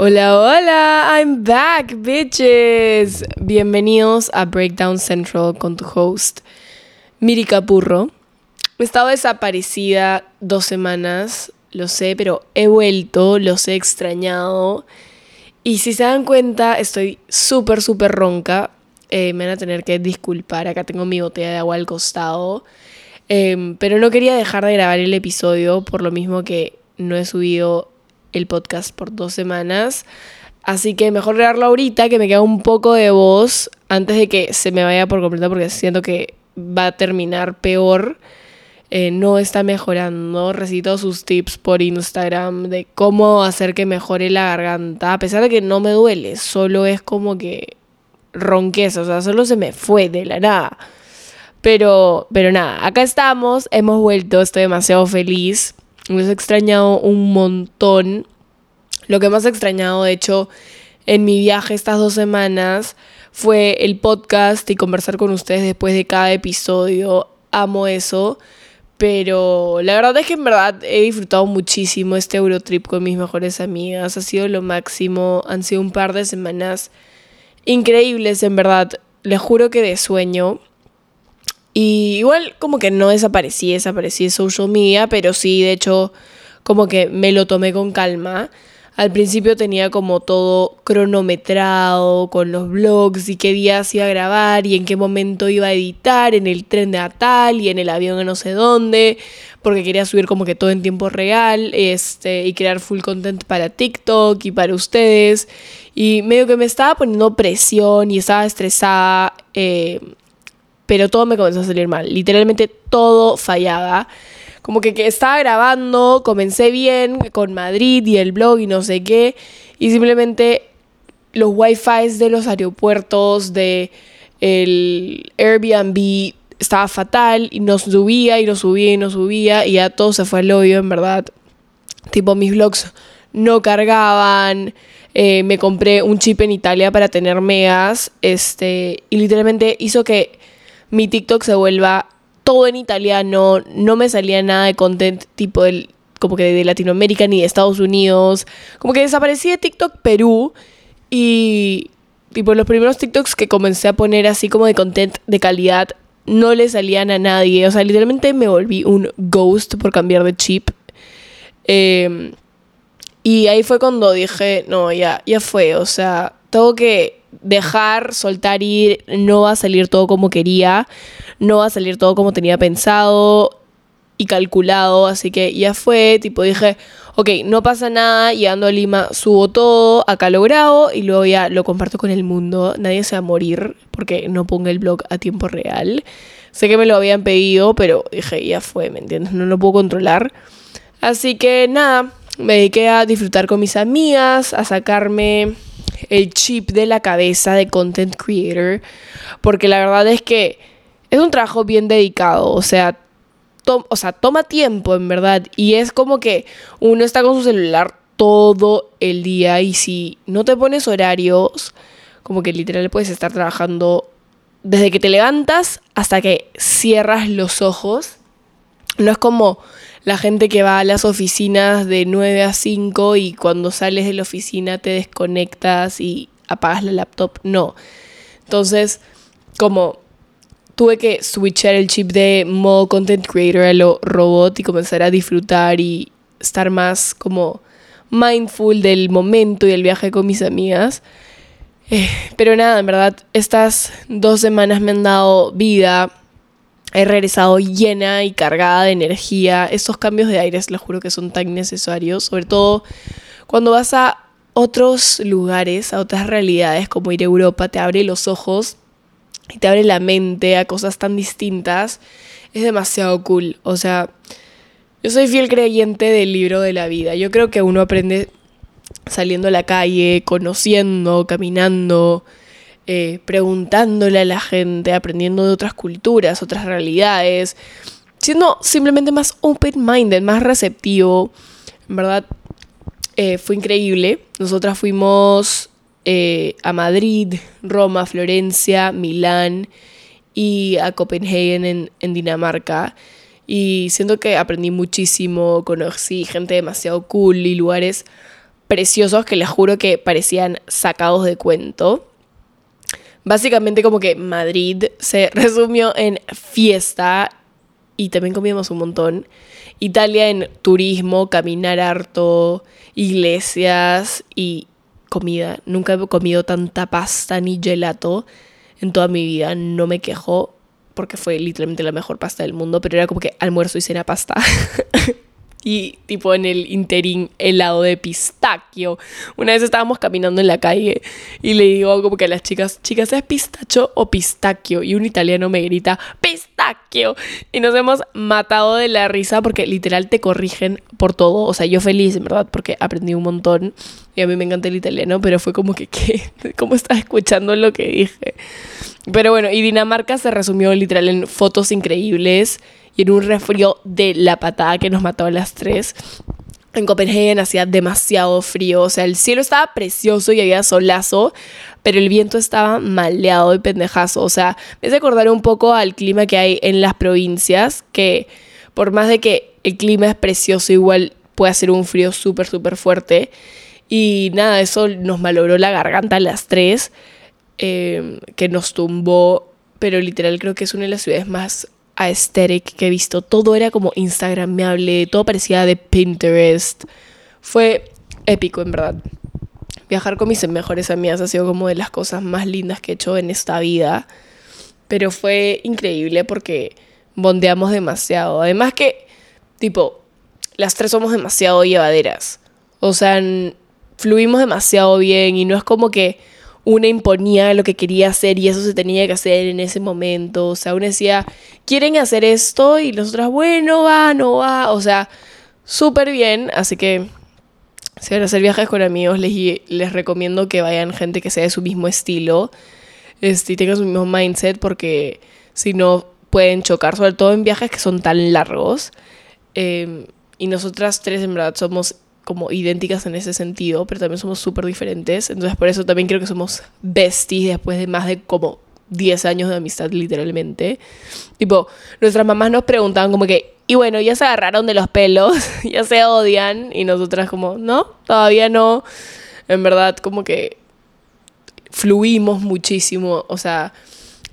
Hola, hola, I'm back, bitches. Bienvenidos a Breakdown Central con tu host, Miri Capurro. He estado desaparecida dos semanas, lo sé, pero he vuelto, los he extrañado. Y si se dan cuenta, estoy súper, súper ronca. Eh, me van a tener que disculpar, acá tengo mi botella de agua al costado. Em, pero no quería dejar de grabar el episodio por lo mismo que no he subido el podcast por dos semanas. Así que mejor grabarlo ahorita, que me queda un poco de voz antes de que se me vaya por completo, porque siento que va a terminar peor. Eh, no está mejorando. Recito sus tips por Instagram de cómo hacer que mejore la garganta. A pesar de que no me duele, solo es como que ronqueza, o sea, solo se me fue de la nada. Pero, pero nada, acá estamos, hemos vuelto, estoy demasiado feliz. Me he extrañado un montón. Lo que más he extrañado, de hecho, en mi viaje estas dos semanas fue el podcast y conversar con ustedes después de cada episodio. Amo eso. Pero la verdad es que en verdad he disfrutado muchísimo este Eurotrip con mis mejores amigas. Ha sido lo máximo. Han sido un par de semanas increíbles, en verdad. Les juro que de sueño. Y igual como que no desaparecí, desaparecí de social media, pero sí, de hecho, como que me lo tomé con calma. Al principio tenía como todo cronometrado con los vlogs y qué días iba a grabar y en qué momento iba a editar, en el tren de Atal y en el avión de no sé dónde, porque quería subir como que todo en tiempo real este, y crear full content para TikTok y para ustedes. Y medio que me estaba poniendo presión y estaba estresada. Eh, pero todo me comenzó a salir mal. Literalmente todo fallaba. Como que, estaba grabando, comencé bien con Madrid y el blog y no sé qué, y simplemente los wifi de los aeropuertos, de el Airbnb estaba fatal y no subía y no subía y no subía y ya todo se fue al hoyo, en verdad. Tipo, mis vlogs no cargaban. Eh, me compré un chip en Italia para tener megas. Este, y literalmente hizo que mi TikTok se vuelva todo en italiano, no me salía nada de content tipo del, como que de Latinoamérica ni de Estados Unidos, como que desaparecí de TikTok Perú y tipo los primeros TikToks que comencé a poner así como de content de calidad no le salían a nadie, o sea, literalmente me volví un ghost por cambiar de chip. Em, y ahí fue cuando dije, no, ya, ya fue, o sea, tengo que dejar, soltar ir, no va a salir todo como quería, no va a salir todo como tenía pensado y calculado, así que ya fue, tipo dije, ok, no pasa nada, llegando a Lima subo todo, acá lo grabo y luego ya lo comparto con el mundo, nadie se va a morir porque no ponga el blog a tiempo real. Sé que me lo habían pedido, pero dije, ya fue, ¿me entiendes? No lo puedo controlar. Así que nada, me dediqué a disfrutar con mis amigas, a sacarme el chip de la cabeza de content creator, porque la verdad es que es un trabajo bien dedicado, o sea, o sea, toma tiempo en verdad, y es como que uno está con su celular todo el día y si no te pones horarios, como que literal puedes estar trabajando desde que te levantas hasta que cierras los ojos. No es como la gente que va a las oficinas de 9 a 5 y cuando sales de la oficina te desconectas y apagas la laptop. No. Entonces, como tuve que switchar el chip de modo content creator a lo robot y comenzar a disfrutar y estar más como mindful del momento y del viaje con mis amigas. Eh, pero nada, en verdad, estas dos semanas me han dado vida, he regresado llena y cargada de energía. Estos cambios de aires, les juro que son tan necesarios, sobre todo cuando vas a otros lugares, a otras realidades, como ir a Europa, te abre los ojos y te abre la mente a cosas tan distintas. Es demasiado cool. O sea, yo soy fiel creyente del libro de la vida. Yo creo que uno aprende saliendo a la calle, conociendo, caminando, eh, preguntándole a la gente, aprendiendo de otras culturas, otras realidades, siendo simplemente más open-minded, más receptivo. En verdad, eh, fue increíble. Nosotras fuimos eh, a Madrid, Roma, Florencia, Milán y a Copenhagen en, en Dinamarca. Y siento que aprendí muchísimo, conocí gente demasiado cool y lugares preciosos que les juro que parecían sacados de cuento. Básicamente como que Madrid se resumió en fiesta y también comíamos un montón. Italia en turismo, caminar harto, iglesias y comida. Nunca he comido tanta pasta ni gelato en toda mi vida. No me quejo porque fue literalmente la mejor pasta del mundo, pero era como que almuerzo y cena pasta. y tipo en el interín helado de pistaquio. Una vez estábamos caminando en la calle y le digo como que a las chicas, chicas, ¿es pistacho o pistaquio? Y un italiano me grita, pistaquio. Y nos hemos matado de la risa porque literal te corrigen por todo. O sea, yo feliz, en verdad, porque aprendí un montón y a mí me encanta el italiano, pero fue como que, ¿qué? ¿Cómo estás escuchando lo que dije? Pero bueno, y Dinamarca se resumió literal en fotos increíbles y en un resfrío de la patada que nos mató a las tres. En Copenhague hacía demasiado frío, o sea, el cielo estaba precioso y había solazo, pero el viento estaba maleado y pendejazo. O sea, me hace acordar un poco al clima que hay en las provincias, que por más de que el clima es precioso, igual puede hacer un frío súper, súper fuerte. Y nada, eso nos malogró la garganta a las tres, eh, que nos tumbó, pero literal creo que es una de las ciudades más aesthetic que he visto. Todo era como instagramable, todo parecía de Pinterest. Fue épico, en verdad. Viajar con mis mejores amigas ha sido como de las cosas más lindas que he hecho en esta vida. Pero fue increíble porque bondeamos demasiado. Además que, tipo, las tres somos demasiado llevaderas. O sea, fluimos demasiado bien y no es como que una imponía lo que quería hacer y eso se tenía que hacer en ese momento. O sea, una decía, quieren hacer esto y nosotras, bueno, va, no va. O sea, súper bien. Así que si van a hacer viajes con amigos, les, les recomiendo que vayan gente que sea de su mismo estilo este, y tenga su mismo mindset porque si no pueden chocar, sobre todo en viajes que son tan largos. Em, y nosotras tres en verdad somos como idénticas en ese sentido, pero también somos súper diferentes. Entonces por eso también creo que somos besties después de más de como 10 años de amistad literalmente. Tipo, nuestras mamás nos preguntaban como que, y bueno, ya se agarraron de los pelos, ya se odian, y nosotras como, no, todavía no. En verdad como que fluimos muchísimo, o sea,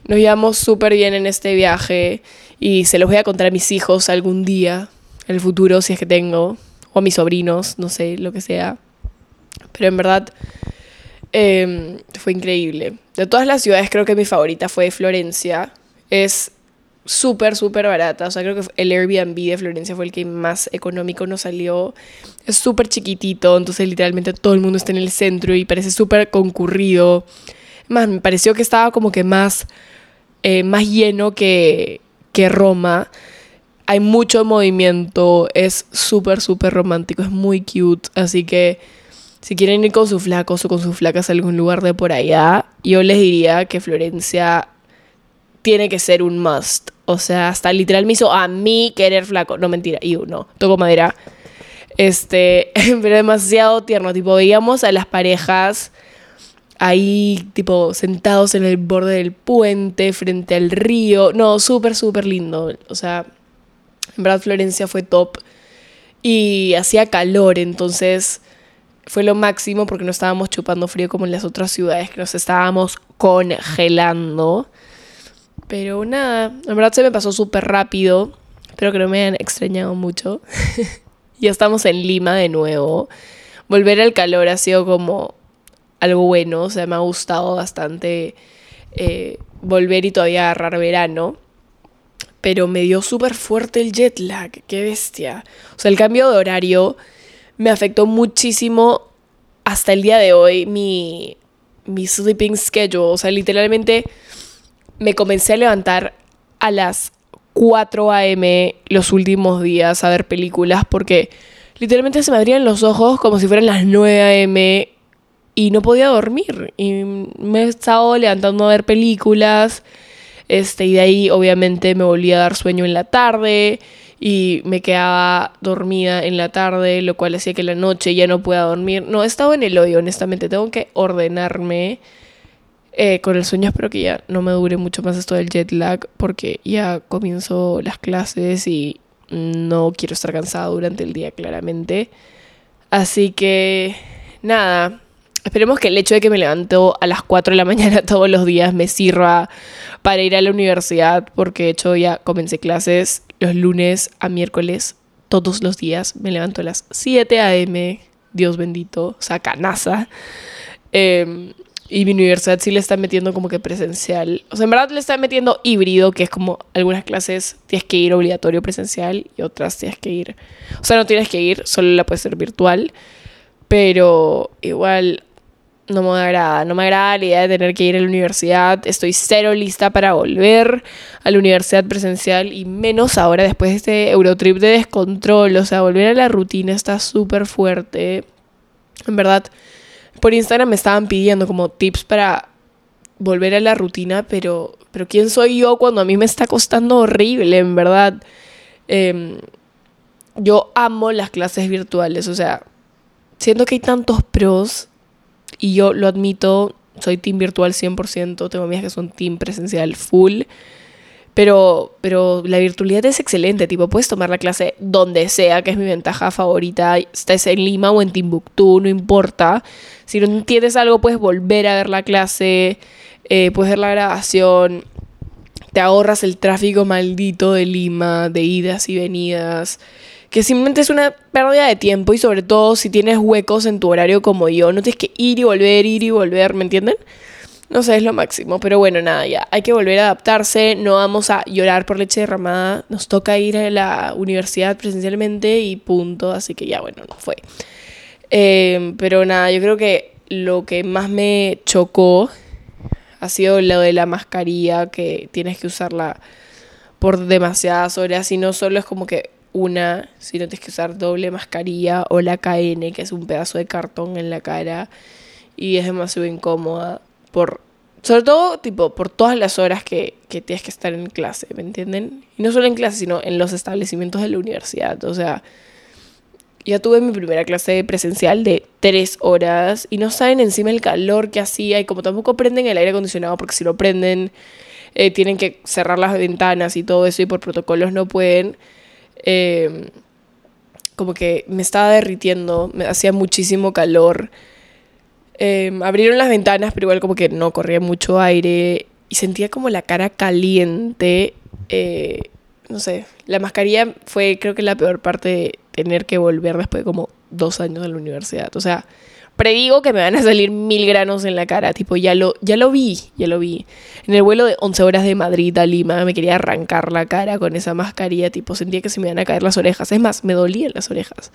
nos llevamos súper bien en este viaje y se los voy a contar a mis hijos algún día, en el futuro, si es que tengo o a mis sobrinos, no sé, lo que sea. Pero en verdad em, fue increíble. De todas las ciudades creo que mi favorita fue Florencia. Es súper, súper barata. O sea, creo que el Airbnb de Florencia fue el que más económico nos salió. Es súper chiquitito, entonces literalmente todo el mundo está en el centro y parece súper concurrido. Más, me pareció que estaba como que más, eh, más lleno que, que Roma hay mucho movimiento, es súper, súper romántico, es muy cute, así que si quieren ir con sus flacos o con sus flacas a algún lugar de por allá, yo les diría que Florencia tiene que ser un must. O sea, hasta literal me hizo a mí querer flaco. No, mentira, yo no, toco madera. Este, pero demasiado tierno. Tipo, veíamos a las parejas ahí, tipo, sentados en el borde del puente, frente al río. No, súper, súper lindo. O sea, en verdad Florencia fue top y hacía calor, entonces fue lo máximo porque no estábamos chupando frío como en las otras ciudades que nos estábamos congelando. Pero nada, en verdad se me pasó súper rápido. Espero que no me hayan extrañado mucho. ya estamos en Lima de nuevo. Volver al calor ha sido como algo bueno, o sea, me ha gustado bastante eh, volver y todavía agarrar verano pero me dio súper fuerte el jet lag, qué bestia. O sea, el cambio de horario me afectó muchísimo hasta el día de hoy mi, mi sleeping schedule. O sea, literalmente me comencé a levantar a las 4 a.m. los últimos días a ver películas porque literalmente se me abrían los ojos como si fueran las 9 a.m. y no podía dormir. Y me he estado levantando a ver películas este, y de ahí obviamente me volví a dar sueño en la tarde y me quedaba dormida en la tarde, lo cual hacía que la noche ya no pueda dormir. No, he estado en el hoyo, honestamente. Tengo que ordenarme eh, con el sueño. Espero que ya no me dure mucho más esto del jet lag porque ya comienzo las clases y no quiero estar cansada durante el día, claramente. Así que nada, esperemos que el hecho de que me levanto a las 4 de la mañana todos los días me sirva para ir a la universidad, porque de hecho ya comencé clases los lunes a miércoles todos los días. Me levanto a las 7 a.m., Dios bendito, saca NASA. Em, y mi universidad sí le está metiendo como que presencial. O sea, en verdad le está metiendo híbrido, que es como algunas clases tienes que ir obligatorio presencial y otras tienes que ir. O sea, no tienes que ir, solo la puedes ser virtual. Pero igual no me agrada. No me agrada la idea de tener que ir a la universidad. Estoy cero lista para volver a la universidad presencial y menos ahora después de este Eurotrip de descontrol. O sea, volver a la rutina está súper fuerte. En verdad por Instagram me estaban pidiendo como tips para volver a la rutina, pero, pero ¿quién soy yo cuando a mí me está costando horrible, en verdad? Em, yo amo las clases virtuales, o sea, siento que hay tantos pros y yo lo admito, soy team virtual 100%, tengo amigas que son team presencial full. Pero, pero la virtualidad es excelente, tipo, puedes tomar la clase donde sea, que es mi ventaja favorita, estés en Lima o en Timbuktu, no importa. Si no entiendes algo, puedes volver a ver la clase, eh, puedes ver la grabación, te ahorras el tráfico maldito de Lima, de idas y venidas, que simplemente es una pérdida de tiempo y sobre todo si tienes huecos en tu horario como yo, no tienes que ir y volver, ir y volver, ¿me entienden? No sé, es lo máximo. Pero bueno, nada, ya. Hay que volver a adaptarse. No vamos a llorar por leche derramada. Nos toca ir a la universidad presencialmente y punto. Así que ya, bueno, no fue. Em, pero nada, yo creo que lo que más me chocó ha sido lo de la mascarilla, que tienes que usarla por demasiadas horas. Y no solo es como que una, sino tienes que usar doble mascarilla o la KN, que es un pedazo de cartón en la cara. Y es demasiado incómoda por, sobre todo, tipo, por todas las horas que, que tienes que estar en clase, ¿me entienden? Y no solo en clase, sino en los establecimientos de la universidad. O sea, ya tuve mi primera clase presencial de tres horas y no saben encima el calor que hacía y como tampoco prenden el aire acondicionado porque si lo prenden eh, tienen que cerrar las ventanas y todo eso y por protocolos no pueden. Eh, como que me estaba derritiendo, me hacía muchísimo calor. Em, abrieron las ventanas, pero igual como que no corría mucho aire y sentía como la cara caliente. Eh, no sé, la mascarilla fue creo que la peor parte de tener que volver después de como dos años en la universidad. O sea, predigo que me van a salir mil granos en la cara. Tipo, ya lo, ya lo vi, ya lo vi. En el vuelo de 11 horas de Madrid a Lima me quería arrancar la cara con esa mascarilla. Tipo, sentía que se me iban a caer las orejas. Es más, me dolían las orejas.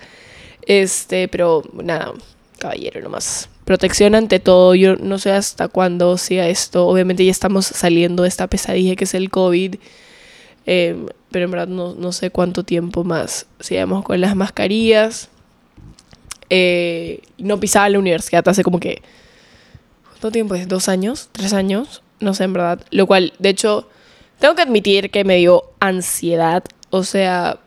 Este, pero nada, caballero nomás protección ante todo. Yo no sé hasta cuándo sea esto. Obviamente ya estamos saliendo de esta pesadilla que es el COVID. Em, pero en verdad no, sé cuánto tiempo más sigamos con las mascarillas. Eh, no pisaba la universidad hace como que... ¿Cuánto tiempo es? ¿Dos años? ¿Tres años? No sé, en verdad. Lo cual, de hecho, tengo que admitir que me dio ansiedad. O sea,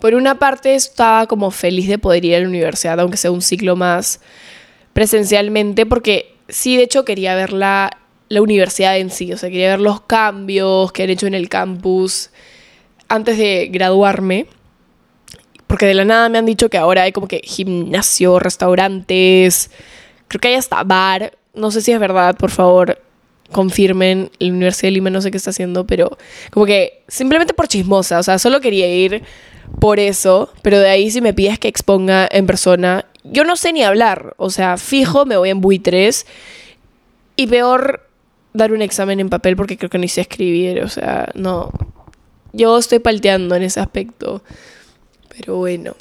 por una parte estaba como feliz de poder ir a la universidad, aunque sea un ciclo más presencialmente porque sí, de hecho quería ver la, universidad en sí, o sea, quería ver los cambios que han hecho en el campus antes de graduarme. Porque de la nada me han dicho que ahora hay como que gimnasio, restaurantes, creo que hay hasta bar. No sé si es verdad, por favor, confirmen. La Universidad de Lima no sé qué está haciendo, pero como que simplemente por chismosa, o sea, solo quería ir por eso, pero de ahí si me pides que exponga en persona, yo no sé ni hablar, o sea, fijo, me voy en buitres y peor dar un examen en papel porque creo que ni sé escribir, o sea, no. Yo estoy palteando en ese aspecto. Pero bueno,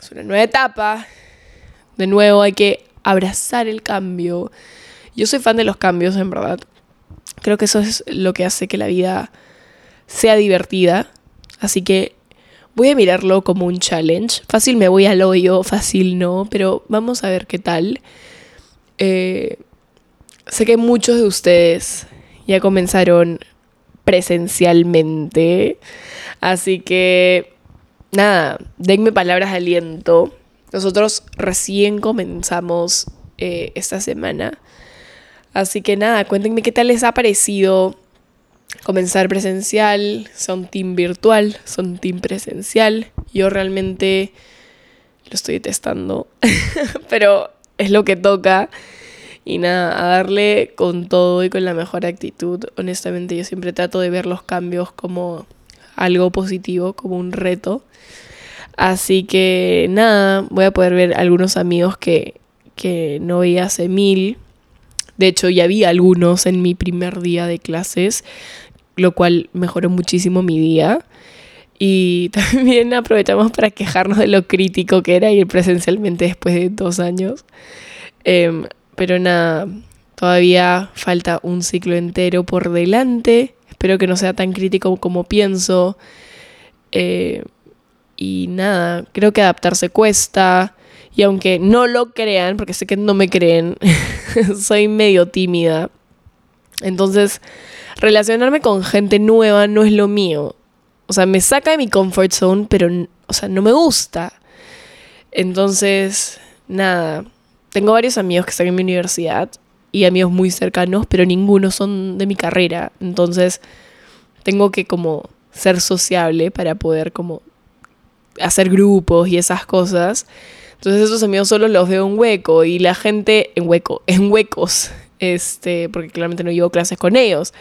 es una nueva etapa. De nuevo hay que abrazar el cambio. Yo soy fan de los cambios, en verdad. Creo que eso es lo que hace que la vida sea divertida. Así que Voy a mirarlo como un challenge. Fácil me voy al hoyo, fácil no, pero vamos a ver qué tal. Eh, sé que muchos de ustedes ya comenzaron presencialmente, así que nada, denme palabras de aliento. Nosotros recién comenzamos eh, esta semana. Así que nada, cuéntenme qué tal les ha parecido comenzar presencial, son team virtual, son team presencial. Yo realmente lo estoy testando, pero es lo que toca. Y nada, a darle con todo y con la mejor actitud. Honestamente, yo siempre trato de ver los cambios como algo positivo, como un reto. Así que nada, voy a poder ver algunos amigos que, que no veía hace mil. De hecho, ya vi algunos en mi primer día de clases, lo cual mejoró muchísimo mi día. Y también aprovechamos para quejarnos de lo crítico que era ir presencialmente después de dos años. Em, pero nada, todavía falta un ciclo entero por delante. Espero que no sea tan crítico como pienso. Eh, y nada, creo que adaptarse cuesta. Y aunque no lo crean, porque sé que no me creen, soy medio tímida. Entonces, relacionarme con gente nueva no es lo mío. O sea, me saca de mi comfort zone, pero, o sea, no me gusta. Entonces, nada. Tengo varios amigos que están en mi universidad y amigos muy cercanos, pero ninguno son de mi carrera. Entonces, tengo que como ser sociable para poder como hacer grupos y esas cosas. Entonces esos amigos solo los veo en hueco y la gente en hueco, en huecos, este, porque claramente no llevo clases con ellos.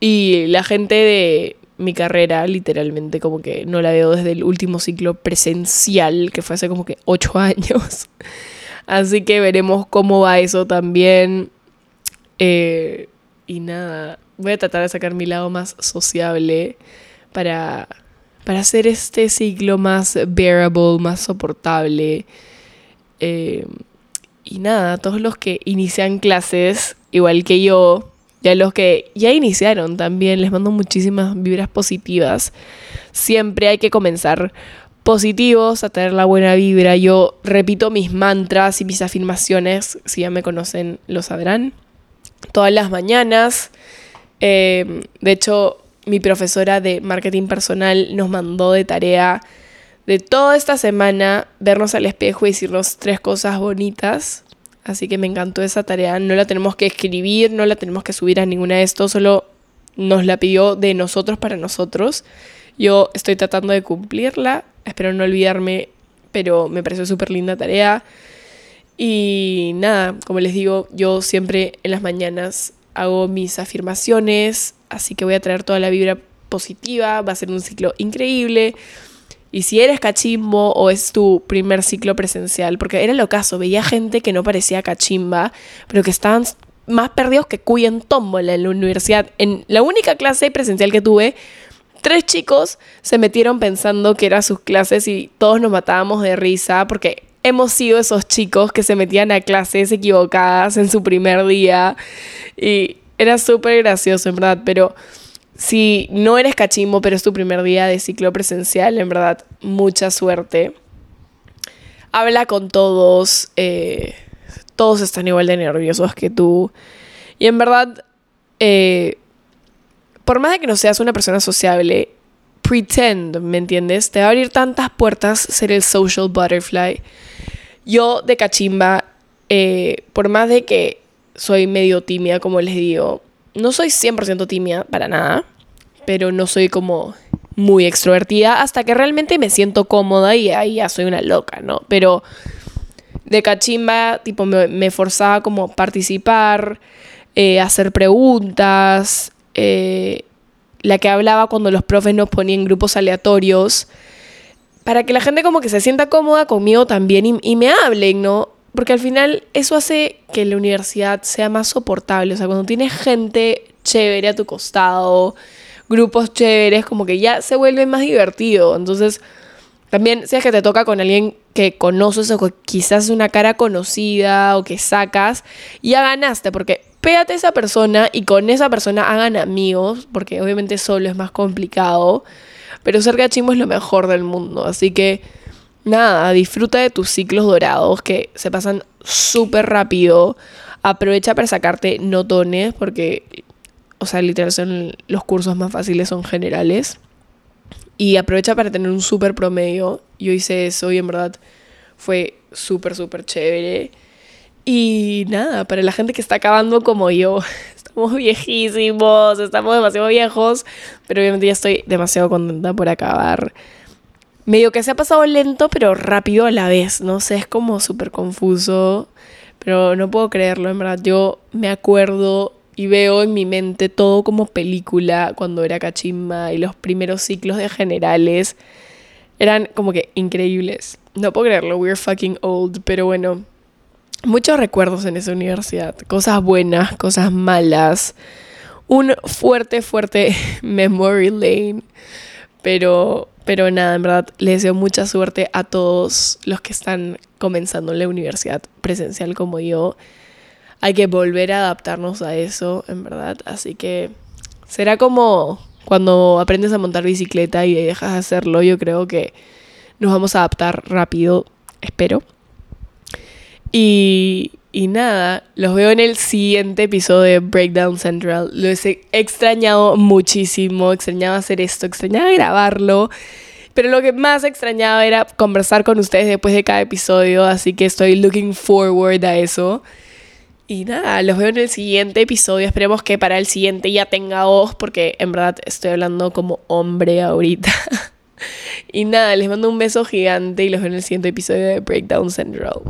Y la gente de mi carrera, literalmente, como que no la veo desde el último ciclo presencial, que fue hace como que ocho años. Así que veremos cómo va eso también. Eh, y nada, voy a tratar de sacar mi lado más sociable para para hacer este ciclo más bearable, más soportable. Eh, y nada, todos los que inician clases, igual que yo, ya los que ya iniciaron también, les mando muchísimas vibras positivas. Siempre hay que comenzar positivos, a tener la buena vibra. Yo repito mis mantras y mis afirmaciones, si ya me conocen lo sabrán, todas las mañanas. Eh, de hecho, mi profesora de marketing personal nos mandó de tarea de toda esta semana vernos al espejo y decirnos tres cosas bonitas. Así que me encantó esa tarea. No la tenemos que escribir, no la tenemos que subir a ninguna de estos, solo nos la pidió de nosotros para nosotros. Yo estoy tratando de cumplirla, espero no olvidarme, pero me pareció súper linda tarea. Y nada, como les digo, yo siempre en las mañanas hago mis afirmaciones, así que voy a traer toda la vibra positiva, va a ser un ciclo increíble. Y si eres cachimbo o es tu primer ciclo presencial, porque era lo caso, veía gente que no parecía cachimba, pero que estaban más perdidos que cuy en tómbola en la universidad. En la única clase presencial que tuve, tres chicos se metieron pensando que eran sus clases y todos nos matábamos de risa porque hemos sido esos chicos que se metían a clases equivocadas en su primer día y era súper gracioso, en verdad, pero si no eres cachimbo, pero es tu primer día de ciclo presencial, en verdad, mucha suerte. Habla con todos, eh, todos están igual de nerviosos que tú. Y en verdad, eh, por más de que no seas una persona sociable, pretend, ¿me entiendes? Te va a abrir tantas puertas ser el social butterfly. Yo de cachimba, eh, por más de que soy medio tímida, como les digo, no soy 100% tímida para nada, pero no soy como muy extrovertida hasta que realmente me siento cómoda y ahí ya soy una loca, ¿no? Pero de cachimba, tipo, me, forzaba como participar, eh, hacer preguntas, eh, la que hablaba cuando los profes nos ponían grupos aleatorios, para que la gente como que se sienta cómoda conmigo también y, me hablen, ¿no? Porque al final eso hace que la universidad sea más soportable. O sea, cuando tienes gente chévere a tu costado, grupos chéveres, como que ya se vuelve más divertido. Entonces, también si es que te toca con alguien que conoces o que quizás es una cara conocida o que sacas, ya ganaste, porque pégate a esa persona y con esa persona hagan amigos, porque obviamente solo es más complicado, pero ser gachimbo es lo mejor del mundo, así que nada, disfruta de tus ciclos dorados que se pasan súper rápido, aprovecha para sacarte notones, porque, o sea, literal son los cursos más fáciles, son generales, y aprovecha para tener un súper promedio, yo hice eso y en verdad fue súper, súper chévere. Y nada, para la gente que está acabando como yo, estamos viejísimos, estamos demasiado viejos, pero obviamente ya estoy demasiado contenta por acabar. medio que se ha pasado lento, pero rápido a la vez. No sé, es como súper confuso. Pero no puedo creerlo, en verdad. Yo me acuerdo y veo en mi mente todo como película cuando era cachimba y los primeros ciclos de generales eran como que increíbles. No puedo creerlo, we're fucking old, pero bueno, muchos recuerdos en esa universidad, cosas buenas, cosas malas, un fuerte, fuerte memory lane, pero, pero nada, en verdad, les deseo mucha suerte a todos los que están comenzando la universidad presencial como yo hay que volver a adaptarnos a eso, en verdad. Así que será como cuando aprendes a montar bicicleta y dejas de hacerlo, yo creo que nos vamos a adaptar rápido, espero. Y, y nada, los veo en el siguiente episodio de Breakdown Central. Lo he extrañado muchísimo, extrañaba hacer esto, extrañaba grabarlo. Pero lo que más extrañaba era conversar con ustedes después de cada episodio, así que estoy looking forward a eso. Y nada, los veo en el siguiente episodio. Esperemos que para el siguiente ya tenga voz, porque en verdad estoy hablando como hombre ahorita. y nada, les mando un beso gigante y los veo en el siguiente episodio de Breakdown Central.